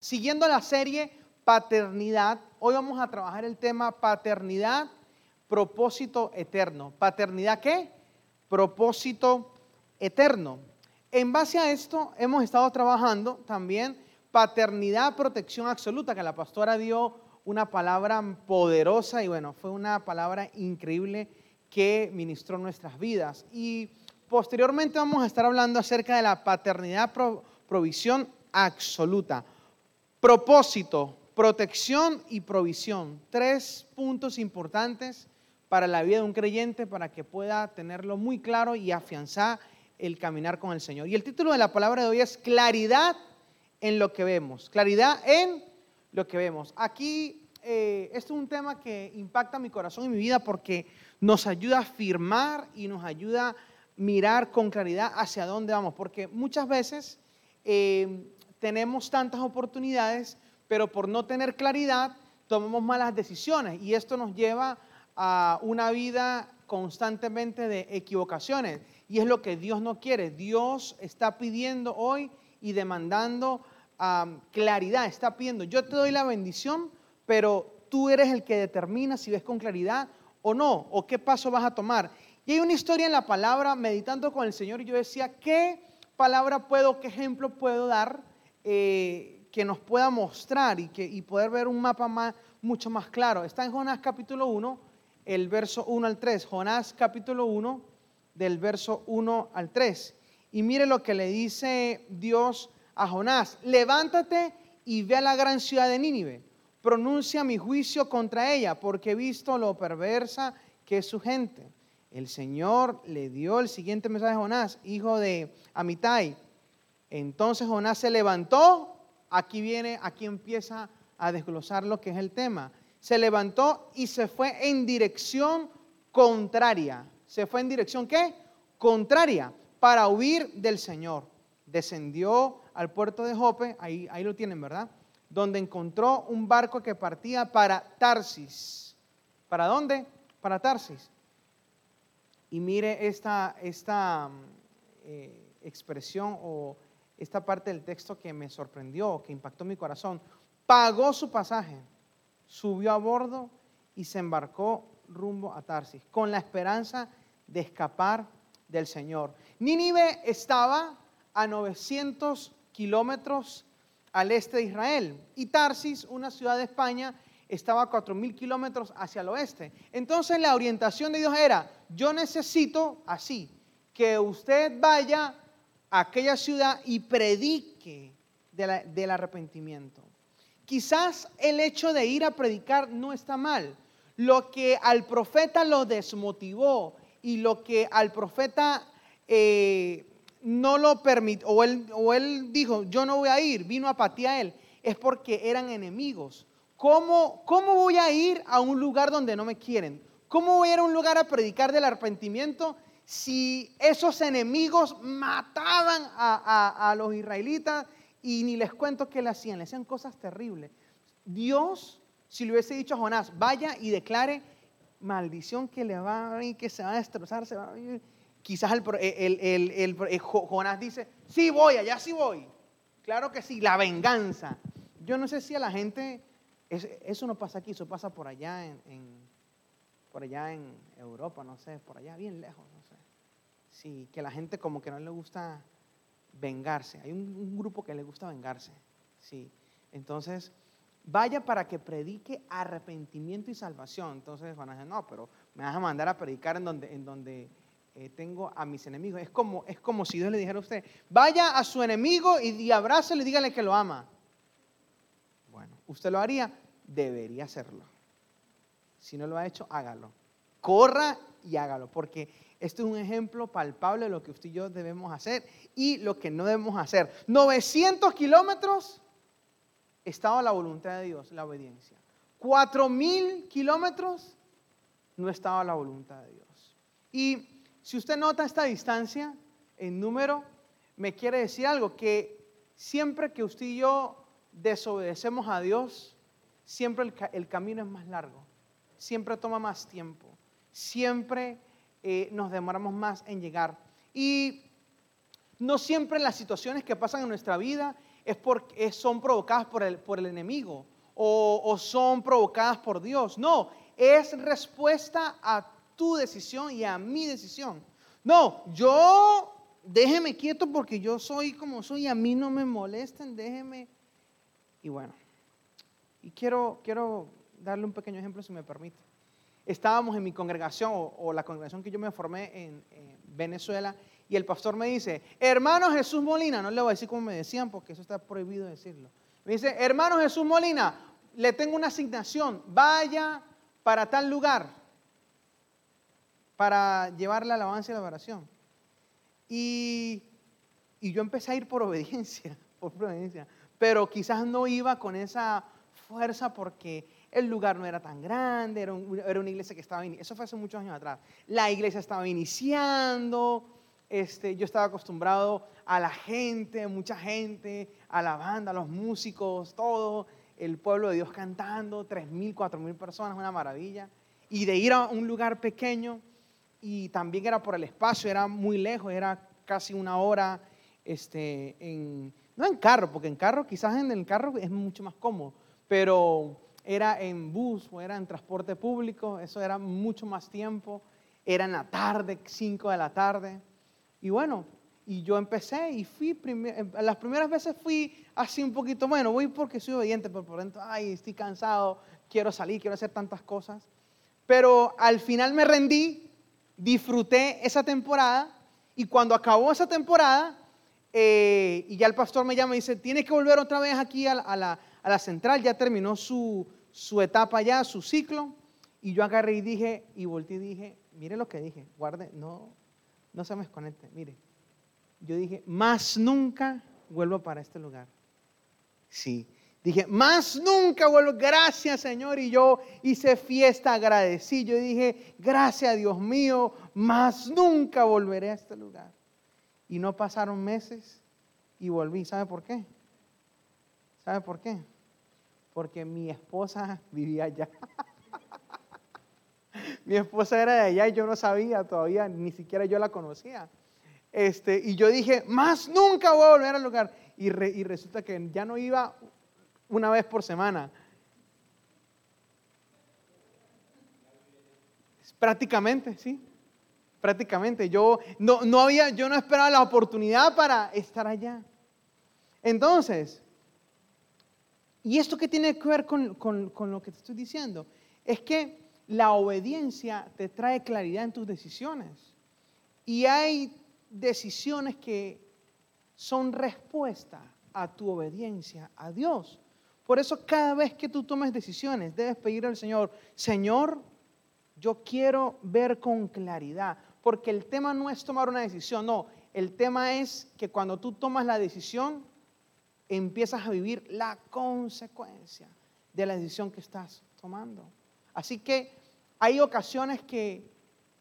Siguiendo la serie Paternidad, hoy vamos a trabajar el tema Paternidad, propósito eterno. ¿Paternidad qué? Propósito eterno. En base a esto hemos estado trabajando también paternidad, protección absoluta, que la pastora dio una palabra poderosa y bueno, fue una palabra increíble que ministró nuestras vidas. Y posteriormente vamos a estar hablando acerca de la paternidad, provisión absoluta. Propósito, protección y provisión. Tres puntos importantes para la vida de un creyente para que pueda tenerlo muy claro y afianzar el caminar con el Señor. Y el título de la palabra de hoy es claridad en lo que vemos. Claridad en lo que vemos. Aquí, eh, es un tema que impacta mi corazón y mi vida porque nos ayuda a afirmar y nos ayuda a mirar con claridad hacia dónde vamos. Porque muchas veces eh, tenemos tantas oportunidades, pero por no tener claridad tomamos malas decisiones y esto nos lleva a una vida constantemente de equivocaciones. Y es lo que Dios no quiere. Dios está pidiendo hoy y demandando claridad. Está pidiendo, yo te doy la bendición, pero tú eres el que determina si ves con claridad o no, o qué paso vas a tomar. Y hay una historia en la palabra, meditando con el Señor, y yo decía, ¿qué palabra puedo, qué ejemplo puedo dar eh, que nos pueda mostrar y, que, y poder ver un mapa más, mucho más claro. Está en Jonás capítulo 1, el verso 1 al 3. Jonás capítulo 1, del verso 1 al 3. Y mire lo que le dice Dios a Jonás. Levántate y ve a la gran ciudad de Nínive. Pronuncia mi juicio contra ella, porque he visto lo perversa que es su gente. El Señor le dio el siguiente mensaje a Jonás, hijo de Amitai entonces Jonás se levantó, aquí viene, aquí empieza a desglosar lo que es el tema. Se levantó y se fue en dirección contraria. ¿Se fue en dirección qué? Contraria, para huir del Señor. Descendió al puerto de Jope, ahí, lo tienen, ¿verdad? Donde encontró un barco que partía para Tarsis. ¿Para dónde? Para Tarsis. Y mire esta, esta eh, expresión o esta parte del texto que me sorprendió, que impactó mi corazón. Pagó su pasaje, subió a bordo y se embarcó rumbo a Tarsis, con la esperanza de escapar del Señor. Nínive estaba a 900 kilómetros al este de Israel y Tarsis, una ciudad de España, estaba a 4.000 kilómetros hacia el oeste. Entonces la orientación de Dios era, yo necesito así, que usted vaya aquella ciudad y predique del arrepentimiento. Quizás el hecho de ir a predicar no está mal. Lo que al profeta lo desmotivó y lo que al profeta eh, no lo permitió, o él, dijo, yo no voy a ir, vino a a él, es porque eran enemigos. ¿Cómo, ¿Cómo voy a ir a un lugar donde no me quieren? ¿Cómo voy a ir a un lugar a predicar del arrepentimiento si esos enemigos mataban a, los israelitas y ni les cuento qué le hacían, le hacían cosas terribles. Dios, si le hubiese dicho a Jonás, vaya y declare maldición que le va a venir, que se va a destrozar, se va a Quizás el, Jonás dice, sí voy, allá sí voy. Claro que sí, la venganza. Yo no sé si a la gente, eso no pasa aquí, eso pasa por allá en, por allá en Europa, no sé, por allá bien lejos. Sí, que la gente como que no le gusta vengarse. Hay un, grupo que le gusta vengarse. Sí. Entonces, vaya para que predique arrepentimiento y salvación. Entonces van a decir, no, pero me vas a mandar a predicar en donde, en donde eh, tengo a mis enemigos. Es como, es como si Dios le dijera a usted, vaya a su enemigo y, y y dígale que lo ama. Bueno, ¿usted lo haría? Debería hacerlo. Si no lo ha hecho, hágalo. Corra y hágalo, porque este es un ejemplo palpable de lo que usted y yo debemos hacer y lo que no debemos hacer. 900 kilómetros estaba la voluntad de Dios, la obediencia. 4000 kilómetros no estaba la voluntad de Dios. Y si usted nota esta distancia en número, me quiere decir algo, que siempre que usted y yo desobedecemos a Dios, siempre el, el camino es más largo, siempre toma más tiempo, siempre eh, nos demoramos más en llegar. Y no siempre las situaciones que pasan en nuestra vida es porque son provocadas por el, por el enemigo o, son provocadas por Dios. No, es respuesta a tu decisión y a mi decisión. No, yo déjeme quieto porque yo soy como soy, a mí no me molesten, déjeme. Y bueno, y quiero, quiero darle un pequeño ejemplo si me permite. Estábamos en mi congregación o, la congregación que yo me formé en, Venezuela y el pastor me dice, hermano Jesús Molina, no le voy a decir como me decían porque eso está prohibido decirlo. Me dice, hermano Jesús Molina, le tengo una asignación, vaya para tal lugar para llevar la alabanza y la oración. Y, y yo empecé a ir por obediencia, por obediencia, pero quizás no iba con esa fuerza porque el lugar no era tan grande, era, una iglesia que estaba, eso fue hace muchos años atrás, la iglesia estaba iniciando, este, yo estaba acostumbrado a la gente, mucha gente, a la banda, a los músicos, todo, el pueblo de Dios cantando, 3.000, 4.000 personas, una maravilla. Y de ir a un lugar pequeño, y también era por el espacio, era muy lejos, era casi una hora, este, no en carro, porque en carro, quizás en el carro es mucho más cómodo, pero era en bus o era en transporte público, eso era mucho más tiempo, era en la tarde, 5 de la tarde. Y bueno, y yo empecé y fui, eh, las primeras veces fui así un poquito, bueno, voy porque soy obediente, pero por dentro, ay, estoy cansado, quiero salir, quiero hacer tantas cosas. Pero al final me rendí, disfruté esa temporada y cuando acabó esa temporada, eh, y ya el pastor me llama y dice, tienes que volver otra vez aquí a la a la central, ya terminó su, etapa ya, su ciclo, y yo agarré y dije, y volteé y dije, mire lo que dije, guarde, no, no se me desconecte, mire, yo dije, más nunca vuelvo para este lugar. Sí, dije, más nunca vuelvo, gracias Señor, y yo hice fiesta, agradecí, yo dije, gracias Dios mío, más nunca volveré a este lugar. Y no pasaron meses y volví, ¿sabe por qué? ¿Sabe por qué? Porque mi esposa vivía allá. mi esposa era de allá y yo no sabía todavía, ni siquiera yo la conocía. Este, y yo dije, más nunca voy a volver al lugar. Y, resulta que ya no iba una vez por semana. Prácticamente, sí. Prácticamente. Yo no, no había, yo no esperaba la oportunidad para estar allá. Entonces, ¿Y esto qué tiene que ver con, lo que te estoy diciendo? Es que la obediencia te trae claridad en tus decisiones. Y hay decisiones que son respuesta a tu obediencia a Dios. Por eso cada vez que tú tomes decisiones, debes pedir al Señor, Señor, yo quiero ver con claridad. Porque el tema no es tomar una decisión, no. El tema es que cuando tú tomas la decisión, empiezas a vivir la consecuencia de la decisión que estás tomando. Así que hay ocasiones que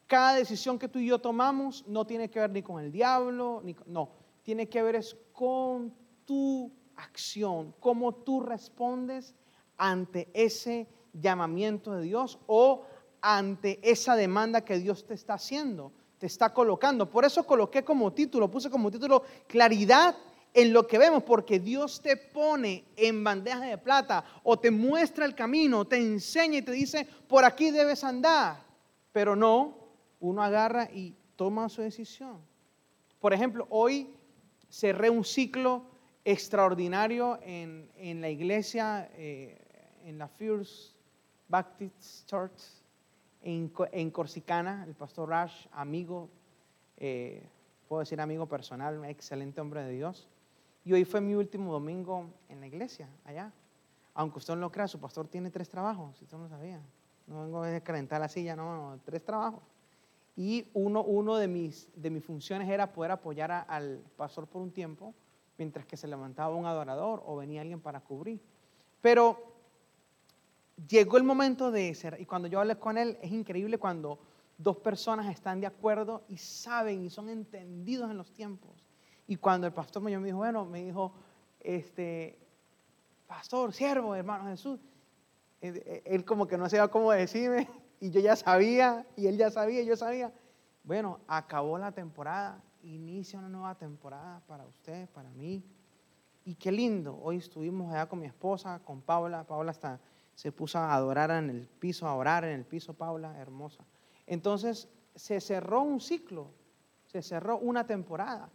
cada decisión que tú y yo tomamos no tiene que ver ni con el diablo, ni no, tiene que ver es con tu acción, cómo tú respondes ante ese llamamiento de Dios o ante esa demanda que Dios te está haciendo, te está colocando. Por eso coloqué como título, puse como título claridad en lo que vemos, porque Dios te pone en bandeja de plata o te muestra el camino, te enseña y te dice, por aquí debes andar. Pero no, uno agarra y toma su decisión. Por ejemplo, hoy cerré un ciclo extraordinario en, la iglesia, eh, en la First Baptist Church en, en Corsicana, el pastor Rash, amigo, eh, puedo decir amigo personal, excelente hombre de Dios. Y hoy fue mi último domingo en la iglesia, allá. Aunque usted no lo crea, su pastor tiene tres trabajos, si usted no lo sabía. No vengo a calentar la silla, no, no, tres trabajos. Y uno, uno de, mis, de mis funciones era poder apoyar al pastor por un tiempo, mientras que se levantaba un adorador o venía alguien para cubrir. Pero llegó el momento de ser, y cuando yo hablé con él, es increíble cuando dos personas están de acuerdo y saben y son entendidos en los tiempos. Y cuando el pastor me dijo, bueno, me dijo, este, pastor, siervo, hermano Jesús, él como que no sabía cómo decirme, y yo ya sabía, y él ya sabía, y yo sabía. Bueno, acabó la temporada, inicia una nueva temporada para usted, para mí. y qué lindo. Hoy estuvimos allá con mi esposa, con Paula. Paula hasta se puso a adorar en el piso, a orar en el piso, Paula, hermosa. Entonces se cerró un ciclo, se cerró una temporada.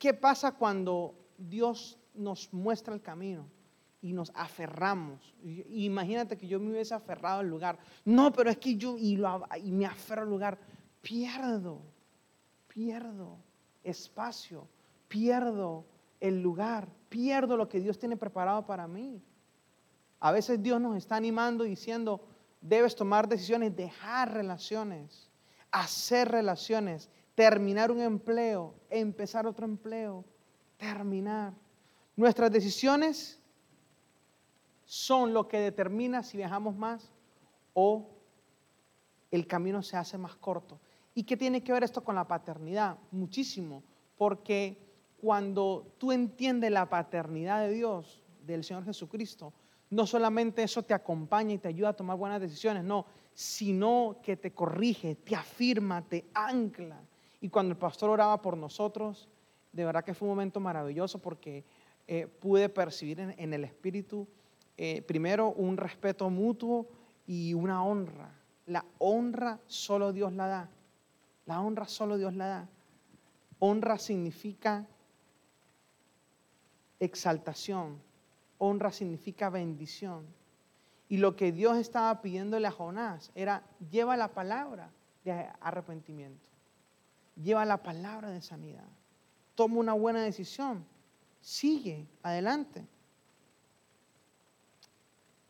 ¿Qué pasa cuando Dios nos muestra el camino y nos aferramos? Imagínate que yo me hubiese aferrado al lugar. No, pero es que yo y, me aferro al lugar. Pierdo, pierdo espacio, pierdo el lugar, pierdo lo que Dios tiene preparado para mí. A veces Dios nos está animando diciendo, debes tomar decisiones, dejar relaciones, hacer relaciones, terminar un empleo, empezar otro empleo, terminar. Nuestras decisiones son lo que determina si viajamos más o el camino se hace más corto. ¿Y qué tiene que ver esto con la paternidad? Muchísimo, porque cuando tú entiendes la paternidad de Dios, del Señor Jesucristo, no solamente eso te acompaña y te ayuda a tomar buenas decisiones, no, sino que te corrige, te afirma, te ancla. Y cuando el pastor oraba por nosotros, de verdad que fue un momento maravilloso porque eh, pude percibir en, el Espíritu, eh, primero, un respeto mutuo y una honra. La honra solo Dios la da. La honra solo Dios la da. Honra significa exaltación, honra significa bendición. Y lo que Dios estaba pidiéndole a Jonás era, lleva la palabra de arrepentimiento, lleva la palabra de sanidad, toma una buena decisión, sigue adelante.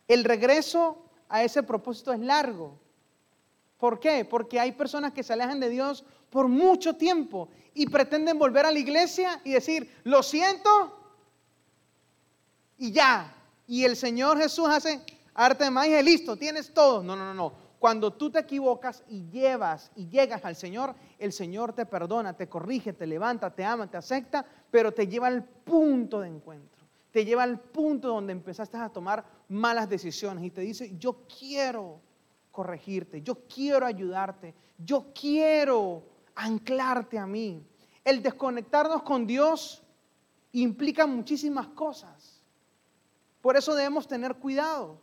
El regreso a ese propósito es largo. ¿Por qué? Porque hay personas que se alejan de Dios por mucho tiempo y pretenden volver a la iglesia y decir, lo siento, y ya. Y el Señor Jesús hace arte de magia y listo, tienes todo. No, no, no, no. Cuando tú te equivocas y llevas y llegas al Señor, el Señor te perdona, te corrige, te levanta, te ama, te acepta, pero te lleva al punto de encuentro. Te lleva al punto donde empezaste a tomar malas decisiones y te dice, yo quiero corregirte, yo quiero ayudarte, yo quiero anclarte a mí. El desconectarnos con Dios implica muchísimas cosas. Por eso debemos tener cuidado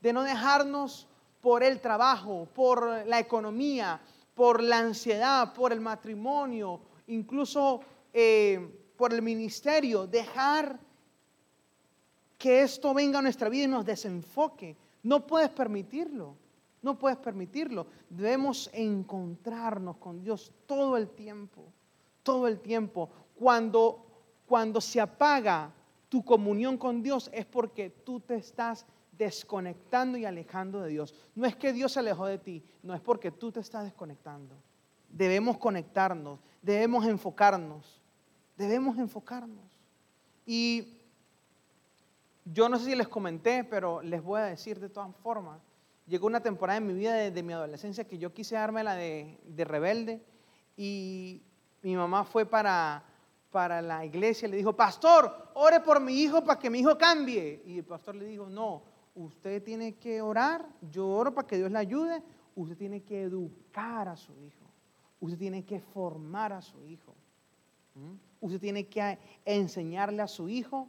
de no dejarnos por el trabajo, por la economía, por la ansiedad, por el matrimonio, incluso eh, por el ministerio, dejar que esto venga a nuestra vida y nos desenfoque. No puedes permitirlo, no puedes permitirlo. Debemos encontrarnos con Dios todo el tiempo, todo el tiempo. Cuando, cuando se apaga tu comunión con Dios es porque tú te estás desconectando y alejando de Dios. No es que Dios se alejó de ti, no es porque tú te estás desconectando. Debemos conectarnos, debemos enfocarnos, debemos enfocarnos. Y yo no sé si les comenté, pero les voy a decir de todas formas. Llegó una temporada en mi vida de, mi adolescencia que yo quise darme la de, de rebelde y mi mamá fue para para la iglesia, le dijo, pastor, ore por mi hijo para que mi hijo cambie. Y el pastor le dijo, no, usted tiene que orar, yo oro para que Dios le ayude, usted tiene que educar a su hijo, usted tiene que formar a su hijo, usted tiene que enseñarle a su hijo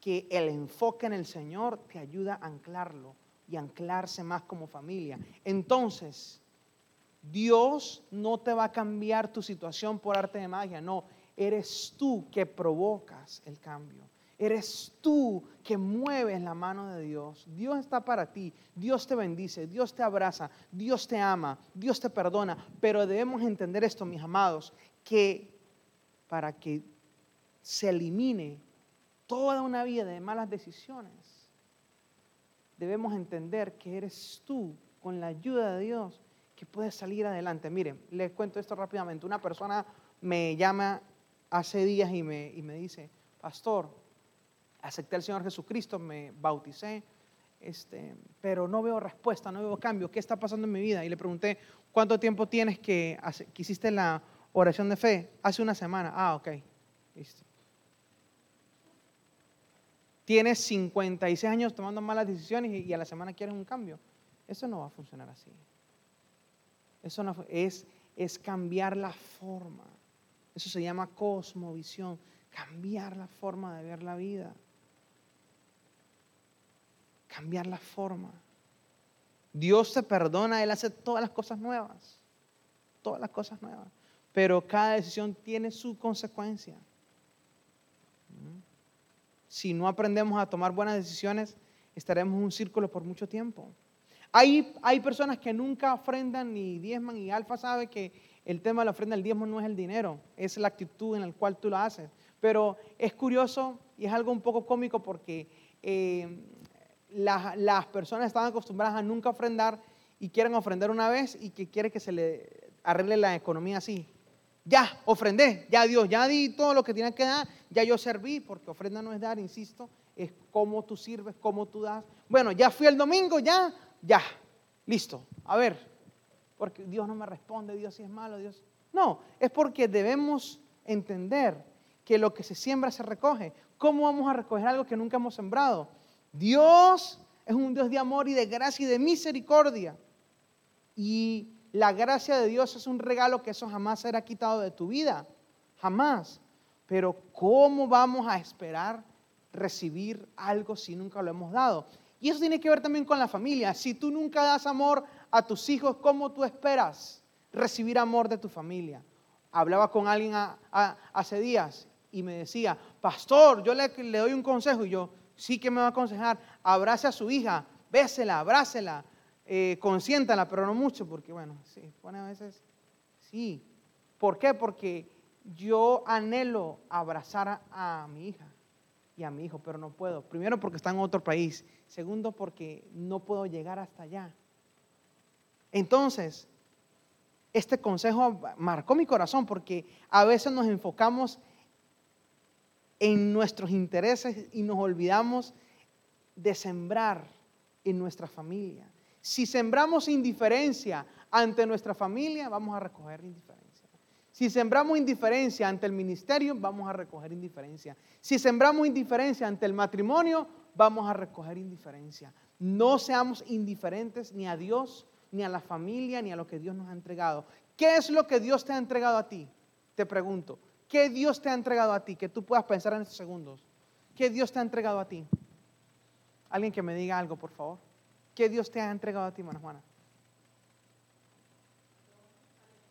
que el enfoque en el Señor te ayuda a anclarlo y anclarse más como familia. Entonces, Dios no te va a cambiar tu situación por arte de magia, no eres tú que provocas el cambio. Eres tú que mueves la mano de Dios. Dios está para ti. Dios te bendice. Dios te abraza. Dios te ama. Dios te perdona. Pero debemos entender esto, mis amados, que para que se elimine toda una vida de malas decisiones, debemos entender que eres tú, con la ayuda de Dios, que puedes salir adelante. Miren, les cuento esto rápidamente. Una persona me llama hace días y me, y me dice, pastor, acepté al Señor Jesucristo, me bauticé, este, pero no veo respuesta, no veo cambio, ¿qué está pasando en mi vida? Y le pregunté, ¿cuánto tiempo tienes que, hiciste la oración de fe? Hace una semana. Ah, ok, listo. Tienes 56 años tomando malas decisiones y, a la semana quieres un cambio. Eso no va a funcionar así. Eso no, es, es cambiar la forma. Eso se llama cosmovisión, cambiar la forma de ver la vida. Cambiar la forma. Dios te perdona, Él hace todas las cosas nuevas. Todas las cosas nuevas. Pero cada decisión tiene su consecuencia. Si no aprendemos a tomar buenas decisiones, estaremos en un círculo por mucho tiempo. Hay, hay personas que nunca ofrendan ni diezman y Alfa sabe que el tema de la ofrenda del diezmo no es el dinero, es la actitud en la cual tú lo haces. Pero es curioso y es algo un poco cómico porque eh, las, personas están acostumbradas a nunca ofrendar y quieren ofrendar una vez y que quiere que se le arregle la economía así. Ya, ofrendé, ya Dios, ya di todo lo que tiene que dar, ya yo serví, porque ofrenda no es dar, insisto, es cómo tú sirves, cómo tú das. Bueno, ya fui el domingo, ya, ya, listo. A ver, porque Dios no me responde, Dios sí es malo, Dios. No, es porque debemos entender que lo que se siembra se recoge. ¿Cómo vamos a recoger algo que nunca hemos sembrado? Dios es un Dios de amor y de gracia y de misericordia. Y la gracia de Dios es un regalo que eso jamás será quitado de tu vida. Jamás. Pero ¿cómo vamos a esperar recibir algo si nunca lo hemos dado? Y eso tiene que ver también con la familia. Si tú nunca das amor a tus hijos, ¿cómo tú esperas recibir amor de tu familia? Hablaba con alguien hace días y me decía, pastor, yo le, le doy un consejo y yo, sí que me va a aconsejar, abrace a su hija, bésela, abrácela, eh, consiéntala, pero no mucho, porque bueno, sí, pone a veces, sí. ¿Por qué? Porque yo anhelo abrazar a, mi hija y a mi hijo, pero no puedo. Primero porque está en otro país. Segundo porque no puedo llegar hasta allá. Entonces, este consejo marcó mi corazón porque a veces nos enfocamos en nuestros intereses y nos olvidamos de sembrar en nuestra familia. Si sembramos indiferencia ante nuestra familia, vamos a recoger indiferencia. Si sembramos indiferencia ante el ministerio, vamos a recoger indiferencia. Si sembramos indiferencia ante el matrimonio, vamos a recoger indiferencia. No seamos indiferentes ni a Dios, ni a la familia, ni a lo que Dios nos ha entregado. ¿Qué es lo que Dios te ha entregado a ti? Te pregunto. ¿Qué Dios te ha entregado a ti? Que tú puedas pensar en estos segundos. ¿Qué Dios te ha entregado a ti? Alguien que me diga algo, por favor. ¿Qué Dios te ha entregado a ti, hermana Juana?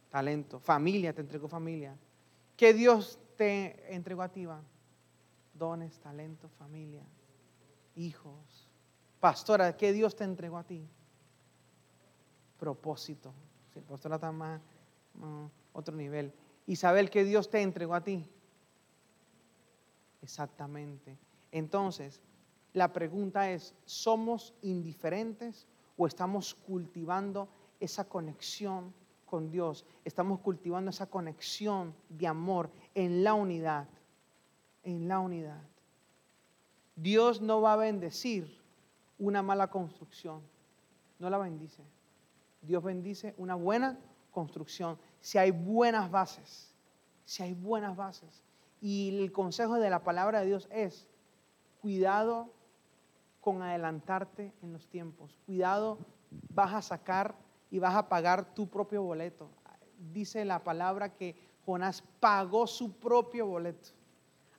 Talento. Familia, te entregó familia. ¿Qué Dios te entregó a ti, Iván? Dones, talento, familia, hijos. Pastora, ¿qué Dios te entregó a ti? Propósito. Sí, pastora está más, otro nivel. Isabel, que Dios te entregó a ti. Exactamente. Entonces, la pregunta es, ¿somos indiferentes o estamos cultivando esa conexión con Dios? Estamos cultivando esa conexión de amor en la unidad, en la unidad. Dios no va a bendecir una mala construcción, no la bendice. Dios bendice una buena construcción si hay buenas bases, si hay buenas bases. Y el consejo de la palabra de Dios es, cuidado con adelantarte en los tiempos, cuidado, vas a sacar y vas a pagar tu propio boleto. Dice la palabra que Jonás pagó su propio boleto.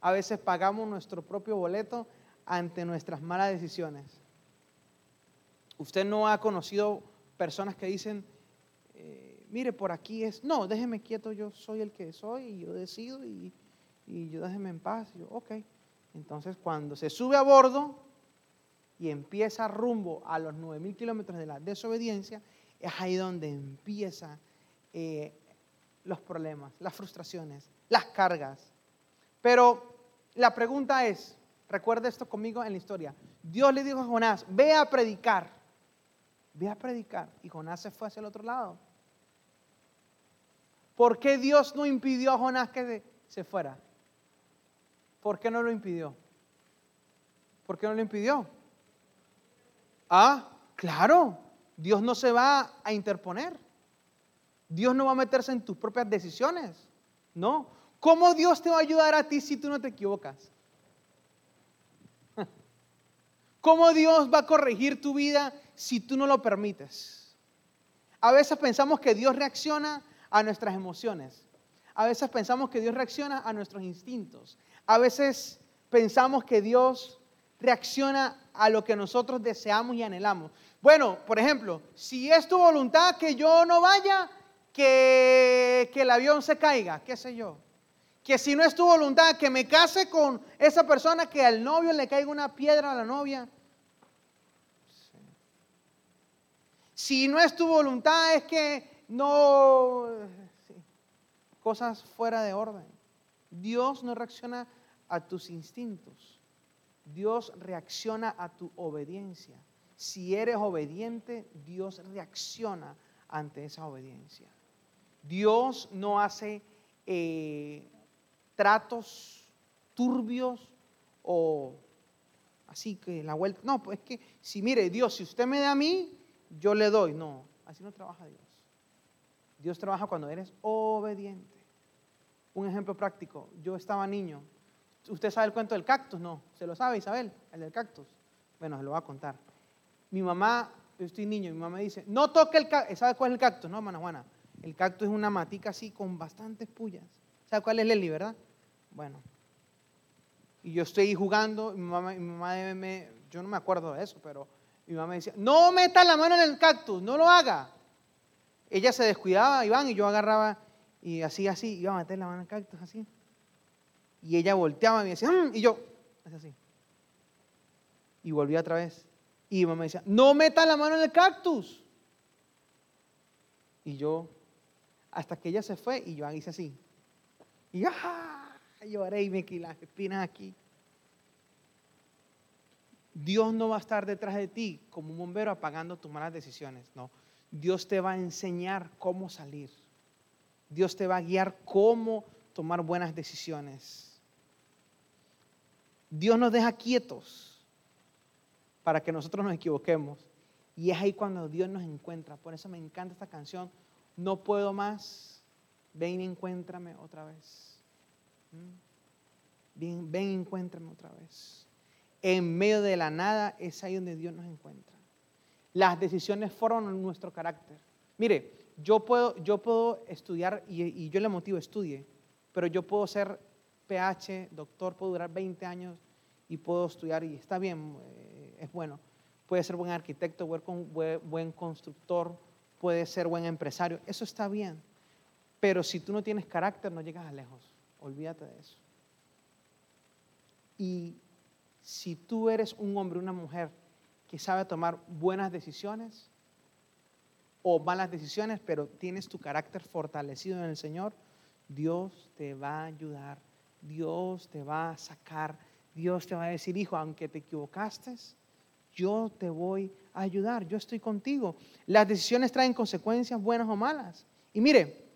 A veces pagamos nuestro propio boleto ante nuestras malas decisiones. Usted no ha conocido personas que dicen, mire, por aquí es, no, déjeme quieto, yo soy el que soy y yo decido y, yo déjeme en paz. Yo, ok. Entonces, cuando se sube a bordo y empieza rumbo a los 9.000 kilómetros de la desobediencia, es ahí donde empiezan eh, los problemas, las frustraciones, las cargas. Pero la pregunta es, recuerda esto conmigo en la historia, Dios le dijo a Jonás, ve a predicar, ve a predicar. Y Jonás se fue hacia el otro lado. ¿Por qué Dios no impidió a Jonás que se fuera? ¿Por qué no lo impidió? ¿Por qué no lo impidió? Ah, claro, Dios no se va a interponer. Dios no va a meterse en tus propias decisiones. No. ¿Cómo Dios te va a ayudar a ti si tú no te equivocas? ¿Cómo Dios va a corregir tu vida si tú no lo permites? A veces pensamos que Dios reacciona a nuestras emociones. A veces pensamos que Dios reacciona a nuestros instintos. A veces pensamos que Dios reacciona a lo que nosotros deseamos y anhelamos. Bueno, por ejemplo, si es tu voluntad que yo no vaya, que, que el avión se caiga, qué sé yo. Que si no es tu voluntad que me case con esa persona, que al novio le caiga una piedra a la novia. Si no es tu voluntad es que no... cosas fuera de orden. Dios no reacciona a tus instintos. Dios reacciona a tu obediencia. Si eres obediente, Dios reacciona ante esa obediencia. Dios no hace eh, tratos turbios o así que la vuelta. No, pues es que si mire, Dios, si usted me da a mí, yo le doy. No, así no trabaja Dios. Dios trabaja cuando eres obediente. Un ejemplo práctico, yo estaba niño. ¿Usted sabe el cuento del cactus? No. ¿Se lo sabe Isabel? El del cactus. Bueno, se lo voy a contar. Mi mamá, yo estoy niño, mi mamá me dice, no toque el cactus. ¿Sabe cuál es el cactus? No, hermana Juana. El cactus es una matica así con bastantes pullas. ¿Sabe cuál es Leli, verdad? Bueno. Y yo estoy jugando, mi mamá, mi mamá me, yo no me acuerdo de eso, pero mi mamá me decía, no meta la mano en el cactus, no lo haga. Ella se descuidaba, Iván, y yo agarraba y así, así, iba a meter la mano el cactus, así. Y ella volteaba y me decía, mm", y yo, así. Y volvía otra vez. Y mamá me decía, no meta la mano en el cactus. Y yo, hasta que ella se fue, y yo hice así. Y ¡ah! lloré y me quedé las espinas aquí. Dios no va a estar detrás de ti como un bombero apagando tus malas decisiones, no. Dios te va a enseñar cómo salir. Dios te va a guiar cómo tomar buenas decisiones. Dios nos deja quietos para que nosotros nos equivoquemos. Y es ahí cuando Dios nos encuentra. Por eso me encanta esta canción. No puedo más. Ven y encuéntrame otra vez. ¿Mm? Ven, ven y encuéntrame otra vez. En medio de la nada es ahí donde Dios nos encuentra. Las decisiones forman nuestro carácter. Mire, yo puedo, yo puedo estudiar y, yo le motivo, estudie, pero yo puedo ser PH, doctor, puedo durar 20 años y puedo estudiar y está bien, eh, es bueno. Puede ser buen arquitecto, buen, buen constructor, puede ser buen empresario, eso está bien. Pero si tú no tienes carácter, no llegas a lejos. Olvídate de eso. Y si tú eres un hombre, una mujer que sabe tomar buenas decisiones o malas decisiones, pero tienes tu carácter fortalecido en el Señor, Dios te va a ayudar, Dios te va a sacar, Dios te va a decir, hijo, aunque te equivocaste, yo te voy a ayudar, yo estoy contigo. Las decisiones traen consecuencias buenas o malas. Y mire,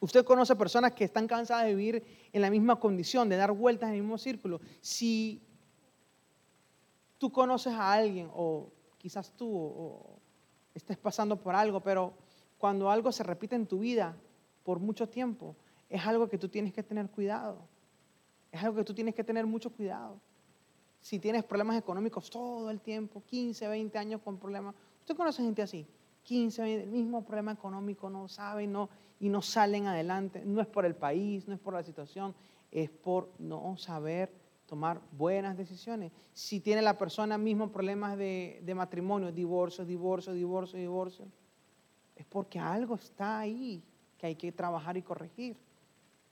usted conoce personas que están cansadas de vivir en la misma condición, de dar vueltas en el mismo círculo. Si tú conoces a alguien o quizás tú o, estés pasando por algo, pero cuando algo se repite en tu vida por mucho tiempo, es algo que tú tienes que tener cuidado. Es algo que tú tienes que tener mucho cuidado. Si tienes problemas económicos todo el tiempo, 15, 20 años con problemas, usted conoce gente así, 15, 20, el mismo problema económico, no saben no, y no salen adelante. No es por el país, no es por la situación, es por no saber tomar buenas decisiones. Si tiene la persona mismo problemas de, matrimonio, divorcio, divorcio, divorcio, divorcio, es porque algo está ahí que hay que trabajar y corregir.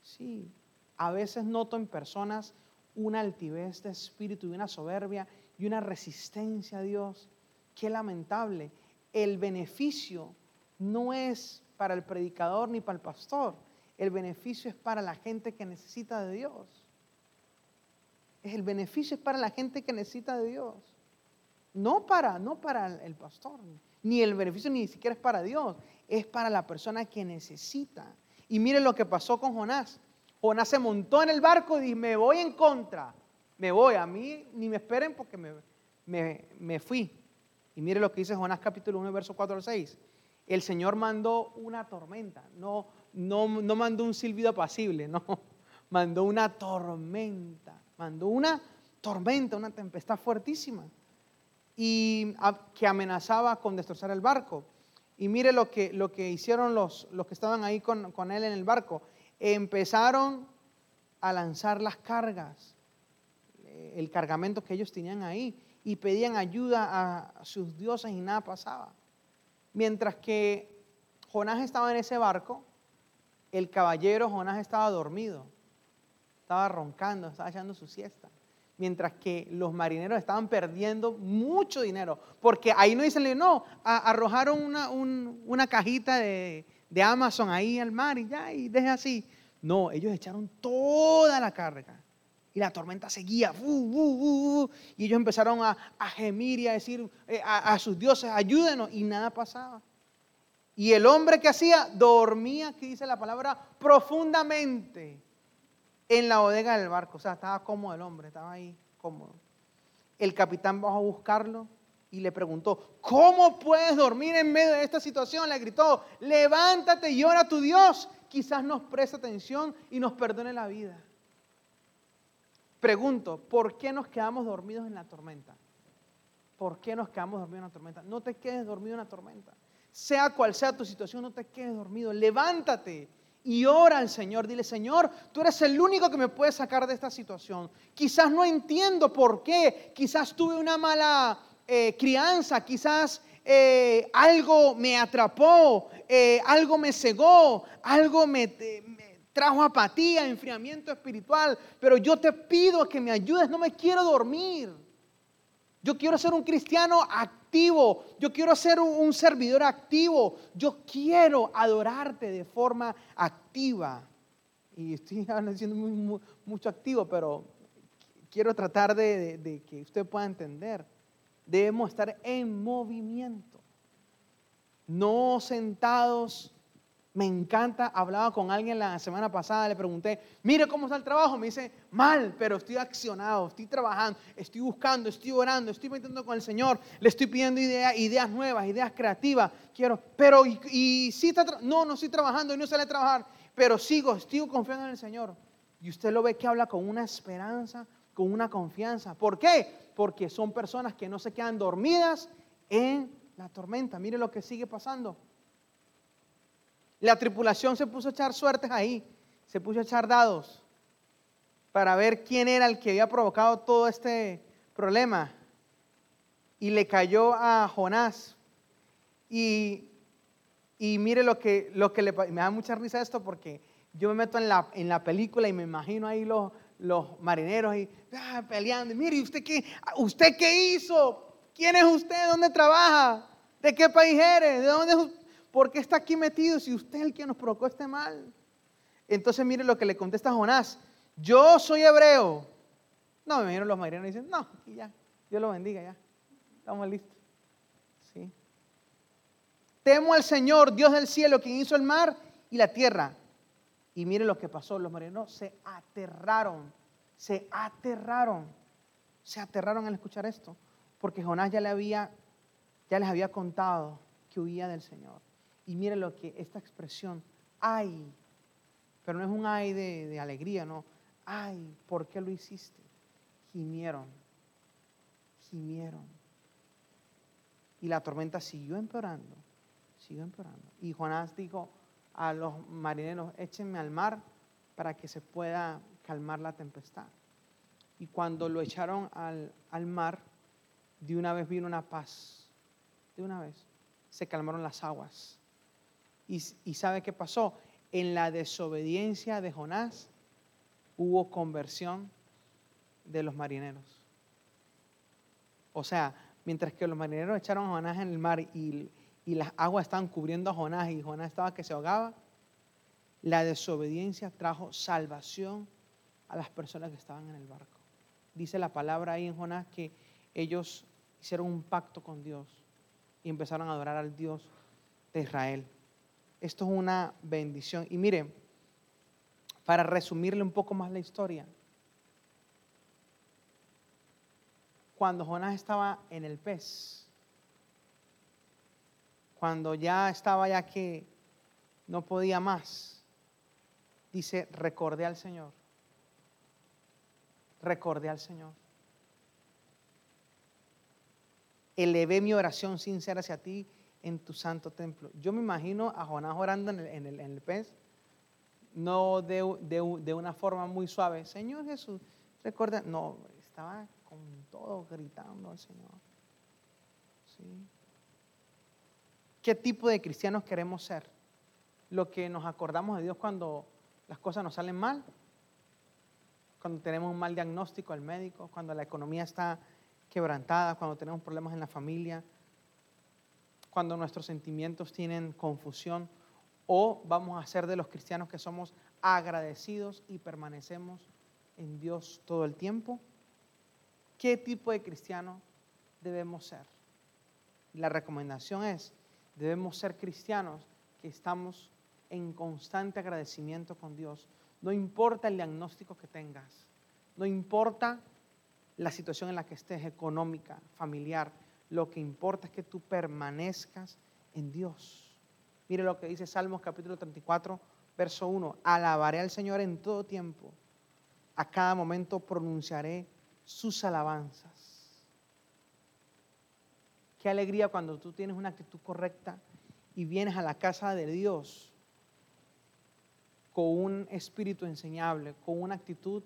Sí, a veces noto en personas una altivez de espíritu y una soberbia y una resistencia a Dios. Qué lamentable. El beneficio no es para el predicador ni para el pastor. El beneficio es para la gente que necesita de Dios el beneficio es para la gente que necesita de Dios. No para, no para el pastor, ni el beneficio ni siquiera es para Dios, es para la persona que necesita. Y mire lo que pasó con Jonás. Jonás se montó en el barco y dijo, me voy en contra, me voy, a mí ni me esperen porque me, me, fui. Y mire lo que dice Jonás capítulo 1, verso 4 al 6. El Señor mandó una tormenta, no, no, no mandó un silbido apacible, no, mandó una tormenta mandó una tormenta, una tempestad fuertísima y que amenazaba con destrozar el barco. Y mire lo que, lo que hicieron los, los que estaban ahí con, él en el barco. Empezaron a lanzar las cargas, eh, el cargamento que ellos tenían ahí, y pedían ayuda a sus dioses y nada pasaba. Mientras que Jonás estaba en ese barco, el caballero Jonás estaba dormido, estaba roncando, estaba echando su siesta. Mientras que los marineros estaban perdiendo mucho dinero, porque ahí no dicen, no, arrojaron una, cajita de, Amazon ahí al mar y ya, y deje así. No, ellos echaron toda la carga y la tormenta seguía. y ellos empezaron a, gemir y a decir eh, a, sus dioses, ayúdenos. Y nada pasaba. Y el hombre que hacía dormía, aquí dice la palabra, profundamente en la bodega del barco. O sea, estaba cómodo el hombre, estaba ahí cómodo. El capitán bajó a buscarlo y le preguntó, ¿cómo puedes dormir en medio de esta situación? Le gritó, levántate y ora a tu Dios. Quizás nos preste atención y nos perdone la vida. Pregunto, ¿por qué nos quedamos dormidos en la tormenta? ¿Por qué nos quedamos dormidos en la tormenta? No te quedes dormido en la tormenta. Sea cual sea tu situación, no te quedes dormido. Levántate y ora al Señor. Dile, Señor, tú eres el único que me puede sacar de esta situación. Quizás no entiendo por qué. Quizás tuve una mala eh, crianza. Quizás eh, algo me atrapó. Eh, algo me cegó. Algo me, trajo apatía, enfriamiento espiritual. Pero yo te pido que me ayudes. No me quiero dormir. Yo quiero ser un cristiano. Yo quiero ser un, servidor activo. Yo quiero adorarte de forma activa. Y estoy siendo mucho activo, pero quiero tratar de que usted pueda entender. Debemos estar en movimiento. No sentados me encanta, hablaba con alguien la semana pasada, le pregunté, mire cómo está el trabajo, me dice, mal, pero estoy accionado, estoy trabajando, estoy buscando, estoy orando, estoy metiendo con el Señor, le estoy pidiendo ideas, ideas nuevas, ideas creativas, quiero, pero y, si está, no, no estoy trabajando y no sale a trabajar, pero sigo, sigo confiando en el Señor. Y usted lo ve que habla con una esperanza, con una confianza. ¿Por qué? Porque son personas que no se quedan dormidas en la tormenta. Mire lo que sigue pasando. La tripulación se puso a echar suertes ahí, se puso a echar dados para ver quién era el que había provocado todo este problema. Y le cayó a Jonás. Y, mire lo que, lo que le me da mucha risa esto porque yo me meto en la, en la película y me imagino ahí los, los marineros y ah, peleando. Mire, ¿usted qué, ¿usted qué hizo? ¿Quién es usted? ¿Dónde trabaja? ¿De qué país eres? ¿De dónde es ¿por qué está aquí metido si usted es el que nos provocó este mal? Entonces mire lo que le contesta Jonás, yo soy hebreo. No, me imagino los marineros dicen, no, y ya, Dios lo bendiga, ya, estamos listos. ¿Sí? Temo al Señor, Dios del cielo, quien hizo el mar y la tierra. Y mire lo que pasó, los marineros se aterraron, se aterraron, se aterraron al escuchar esto, porque Jonás ya le había, ya les había contado que huía del Señor. Y mire lo que esta expresión, ay, pero no es un ay de, alegría, no. Ay, ¿por qué lo hiciste? Gimieron, gimieron. Y la tormenta siguió empeorando, siguió empeorando. Y Jonás dijo a los marineros, échenme al mar para que se pueda calmar la tempestad. Y cuando lo echaron al, al mar, de una vez vino una paz, de una vez se calmaron las aguas. Y, sabe qué pasó? En la desobediencia de Jonás hubo conversión de los marineros. O sea, mientras que los marineros echaron a Jonás en el mar y, y las aguas estaban cubriendo a Jonás y Jonás estaba que se ahogaba, la desobediencia trajo salvación a las personas que estaban en el barco. Dice la palabra ahí en Jonás que ellos hicieron un pacto con Dios y empezaron a adorar al Dios de Israel. Esto es una bendición. Y mire, para resumirle un poco más la historia, cuando Jonás estaba en el pez, cuando ya estaba ya que no podía más, dice, recordé al Señor, recordé al Señor. Elevé mi oración sincera hacia ti en tu santo templo. Yo me imagino a Jonás orando en el, pez, no de, de- una forma muy suave. Señor Jesús, recuerda, no, estaba con todo gritando al Señor. ¿Qué tipo de cristianos queremos ser? Lo que nos acordamos de Dios cuando las cosas nos salen mal, cuando tenemos un mal diagnóstico al médico, cuando la economía está quebrantada, cuando tenemos problemas en la familia, cuando nuestros sentimientos tienen confusión, o vamos a ser de los cristianos que somos agradecidos y permanecemos en Dios todo el tiempo. ¿Qué tipo de cristiano debemos ser? La recomendación es, debemos ser cristianos que estamos en constante agradecimiento con Dios. No importa el diagnóstico que tengas, no importa la situación en la que estés, económica, familiar, lo que importa es que tú permanezcas en Dios. Mire lo que dice Salmos capítulo 34, verso 1. Alabaré al Señor en todo tiempo. A cada momento pronunciaré sus alabanzas. Qué alegría cuando tú tienes una actitud correcta y vienes a la casa de Dios con un espíritu enseñable, con una actitud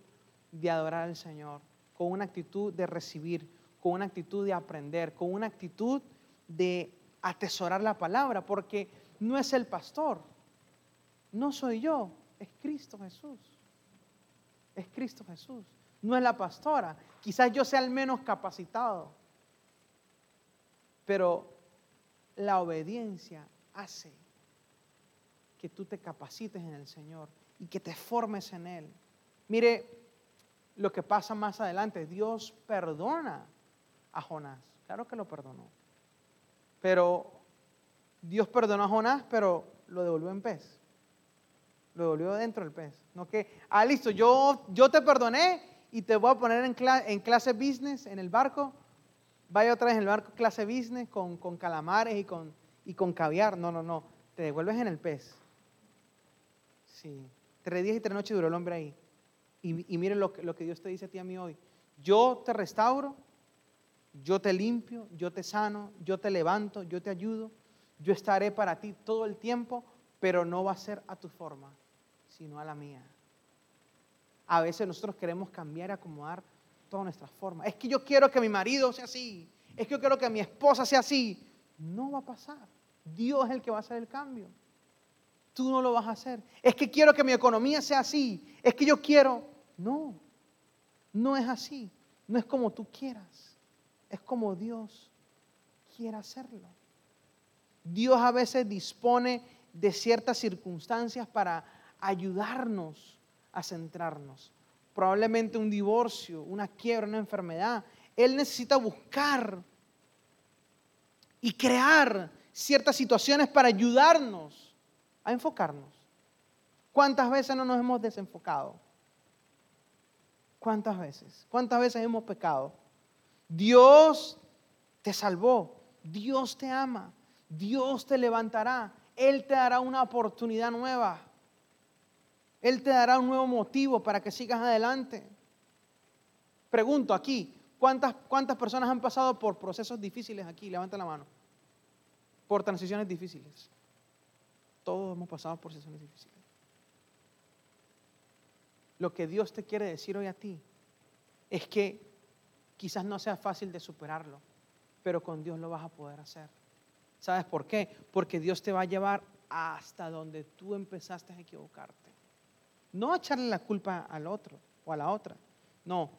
de adorar al Señor, con una actitud de recibir, con una actitud de aprender, con una actitud de atesorar la palabra, porque no es el pastor, no soy yo, es Cristo Jesús. Es Cristo Jesús, no es la pastora. Quizás yo sea el menos capacitado, pero la obediencia hace que tú te capacites en el Señor y que te formes en Él. Mire lo que pasa más adelante. Dios perdona a Jonás. Claro que lo perdonó. Pero Dios perdonó a Jonás, pero lo devolvió en pez. Lo devolvió dentro del pez. No que, ah, listo, yo, yo te perdoné y te voy a poner en, cla- en clase business en el barco. Vaya otra vez en el barco clase business con, con calamares y con, y con caviar. No, no, no. Te devuelves en el pez. Sí. Tres días y tres noches duró el hombre ahí. Y, y miren lo que, lo que Dios te dice a ti a mí hoy. Yo te restauro, yo te limpio, yo te sano, yo te levanto, yo te ayudo. Yo estaré para ti todo el tiempo, pero no va a ser a tu forma, sino a la mía. A veces nosotros queremos cambiar y acomodar todas nuestras formas. Es que yo quiero que mi marido sea así. Es que yo quiero que mi esposa sea así. No va a pasar. Dios es el que va a hacer el cambio. Tú no lo vas a hacer. Es que quiero que mi economía sea así. Es que yo quiero. No, no es así. No es como tú quieras. Es como Dios quiere hacerlo. Dios a veces dispone de ciertas circunstancias para ayudarnos a centrarnos. Probablemente un divorcio, una quiebra, una enfermedad. Él necesita buscar y crear ciertas situaciones para ayudarnos a enfocarnos. ¿Cuántas veces no nos hemos desenfocado? ¿Cuántas veces? ¿Cuántas veces hemos pecado? Dios te salvó, Dios te ama, Dios te levantará, Él te dará una oportunidad nueva, Él te dará un nuevo motivo para que sigas adelante. Pregunto aquí, ¿cuántas, cuántas personas han pasado por procesos difíciles aquí? Levanten la mano. Por transiciones difíciles. Todos hemos pasado por sesiones difíciles. Lo que Dios te quiere decir hoy a ti es que quizás no sea fácil de superarlo, pero con Dios lo vas a poder hacer. ¿Sabes por qué? Porque Dios te va a llevar hasta donde tú empezaste a equivocarte. No a echarle la culpa al otro o a la otra. No,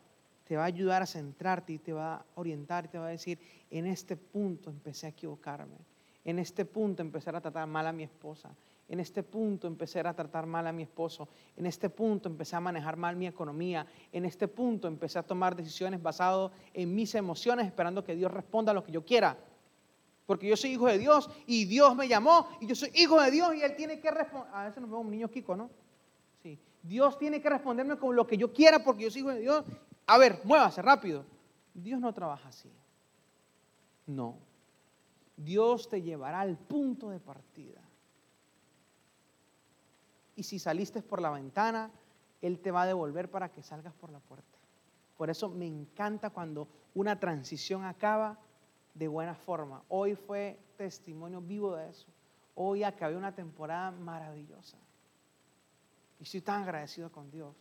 te va a ayudar a centrarte y te va a orientar y te va a decir, en este punto empecé a equivocarme. En este punto empecé a tratar mal a mi esposa. En este punto empecé a tratar mal a mi esposo. En este punto empecé a manejar mal mi economía. En este punto empecé a tomar decisiones basadas en mis emociones, esperando que Dios responda a lo que yo quiera. Porque yo soy hijo de Dios y Dios me llamó y yo soy hijo de Dios y Él tiene que responder. A veces nos vemos un niño Kiko, ¿no? Sí. Dios tiene que responderme con lo que yo quiera porque yo soy hijo de Dios. A ver, muévase rápido. Dios no trabaja así. No. Dios te llevará al punto de partida. Y si saliste por la ventana, Él te va a devolver para que salgas por la puerta. Por eso me encanta cuando una transición acaba de buena forma. Hoy fue testimonio vivo de eso. Hoy acabé una temporada maravillosa. Y estoy tan agradecido con Dios.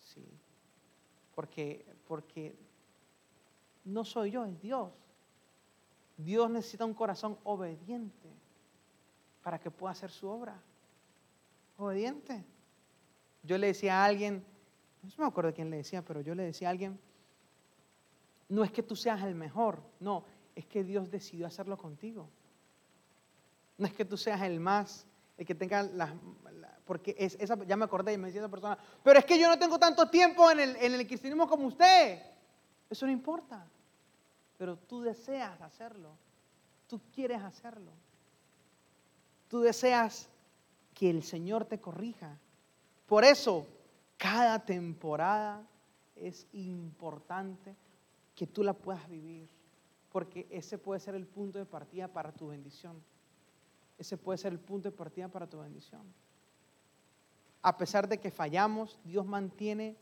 Sí. Porque, porque no soy yo, es Dios. Dios necesita un corazón obediente para que pueda hacer su obra. Obediente. Yo le decía a alguien, no me acuerdo quién le decía, pero yo le decía a alguien, no es que tú seas el mejor, no, es que Dios decidió hacerlo contigo. No es que tú seas el más, el que tenga las... porque es, ya me acordé y me decía esa persona, pero es que yo no tengo tanto tiempo en el, en el cristianismo como usted. Eso no importa. Pero tú deseas hacerlo. Tú quieres hacerlo. Tú deseas que el Señor te corrija. Por eso, cada temporada es importante que tú la puedas vivir, porque ese puede ser el punto de partida para tu bendición. Ese puede ser el punto de partida para tu bendición. A pesar de que fallamos, Dios mantiene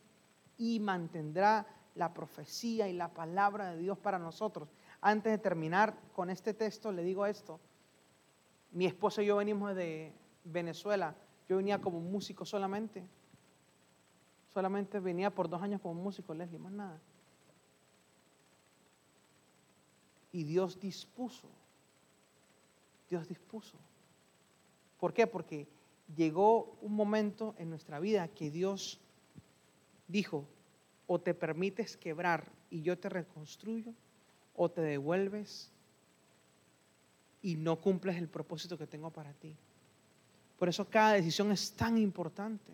y mantendrá la profecía y la palabra de Dios para nosotros. Antes de terminar con este texto, le digo esto. Mi esposo y yo venimos de Venezuela. Yo venía como músico solamente. Solamente venía por dos años como músico, Leslie, más nada. Y Dios dispuso, Dios dispuso. ¿Por qué? Porque llegó un momento en nuestra vida que Dios dijo, o te permites quebrar y yo te reconstruyo, o te devuelves y no cumples el propósito que tengo para ti. Por eso cada decisión es tan importante.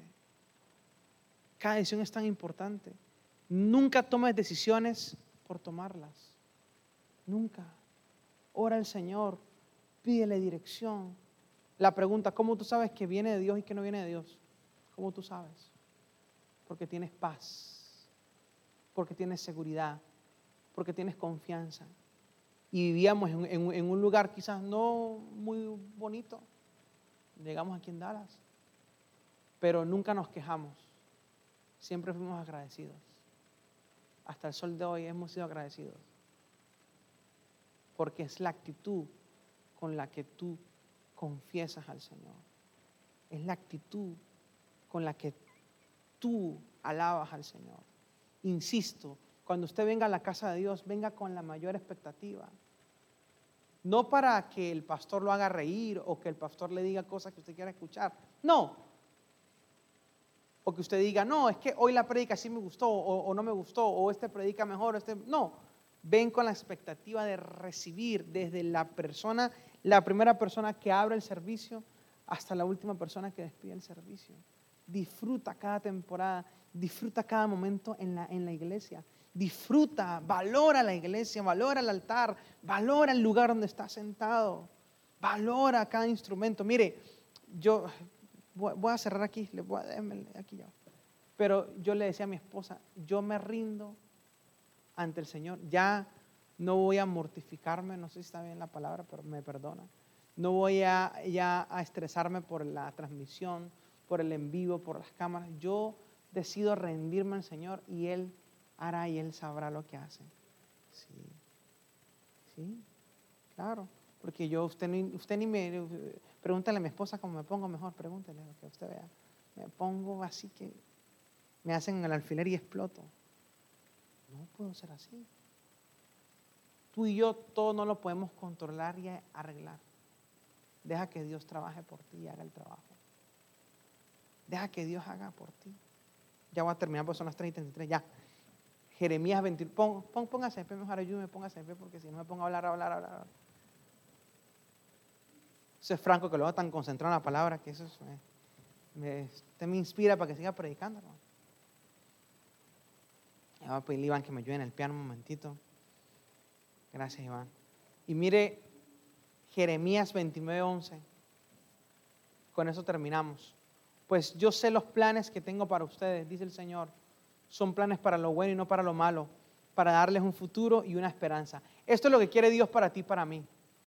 Cada decisión es tan importante. Nunca tomes decisiones por tomarlas. Nunca. Ora al Señor, pídele dirección. La pregunta, ¿cómo tú sabes que viene de Dios y que no viene de Dios? ¿Cómo tú sabes? Porque tienes paz, porque tienes seguridad, porque tienes confianza. Y vivíamos en, un lugar quizás no muy bonito. Llegamos aquí en Dallas, pero nunca nos quejamos. Siempre fuimos agradecidos. Hasta el sol de hoy hemos sido agradecidos porque es la actitud con la que tú confiesas al Señor. Es la actitud con la que tú alabas al Señor. Insisto, cuando usted venga a la casa de Dios, venga con la mayor expectativa. No para que el pastor lo haga reír o que el pastor le diga cosas que usted quiera escuchar. No. O que usted diga, no, es que hoy la predica sí me gustó o, no me gustó, o este predica mejor, este... No, ven con la expectativa de recibir desde la persona, la primera persona que abre el servicio hasta la última persona que despide el servicio. Disfruta cada temporada, disfruta cada momento en la, en la iglesia. Disfruta, valora la iglesia, valora el altar, valora el lugar donde está sentado, valora cada instrumento. Mire, yo voy a cerrar aquí, le voy a, aquí ya. Pero yo le decía a mi esposa, yo me rindo ante el Señor. Ya no voy a mortificarme, no sé si está bien la palabra, pero me perdona. No voy a, ya a estresarme por la transmisión, por el en vivo, por las cámaras. Yo decido rendirme al Señor y Él hará y Él sabrá lo que hace. Sí, sí, claro. Porque yo, usted ni, usted ni me, pregúntale a mi esposa cómo me pongo mejor, pregúntele lo que usted vea. Me pongo así que me hacen el alfiler y exploto. No puedo ser así. Tú y yo todo no lo podemos controlar y arreglar. Deja que Dios trabaje por ti y haga el trabajo. Deja que Dios haga por ti. Ya voy a terminar, porque son las 33, ya. Jeremías 21. Pon, póngase en pie, mejor ayúdeme, póngase en pie, porque si no me pongo a hablar, a hablar, a hablar. Eso es Franco que lo va tan concentrado en la palabra que eso es, me, inspira para que siga predicando, hermano. Voy a pedirle a Iván que me ayude en el piano un momentito. Gracias, Iván. Y mire Jeremías 29:11. Con eso terminamos. Pues yo sé los planes que tengo para ustedes, dice el Señor. Son planes para lo bueno y no para lo malo, para darles un futuro y una esperanza. Esto es lo que quiere Dios para ti para mí.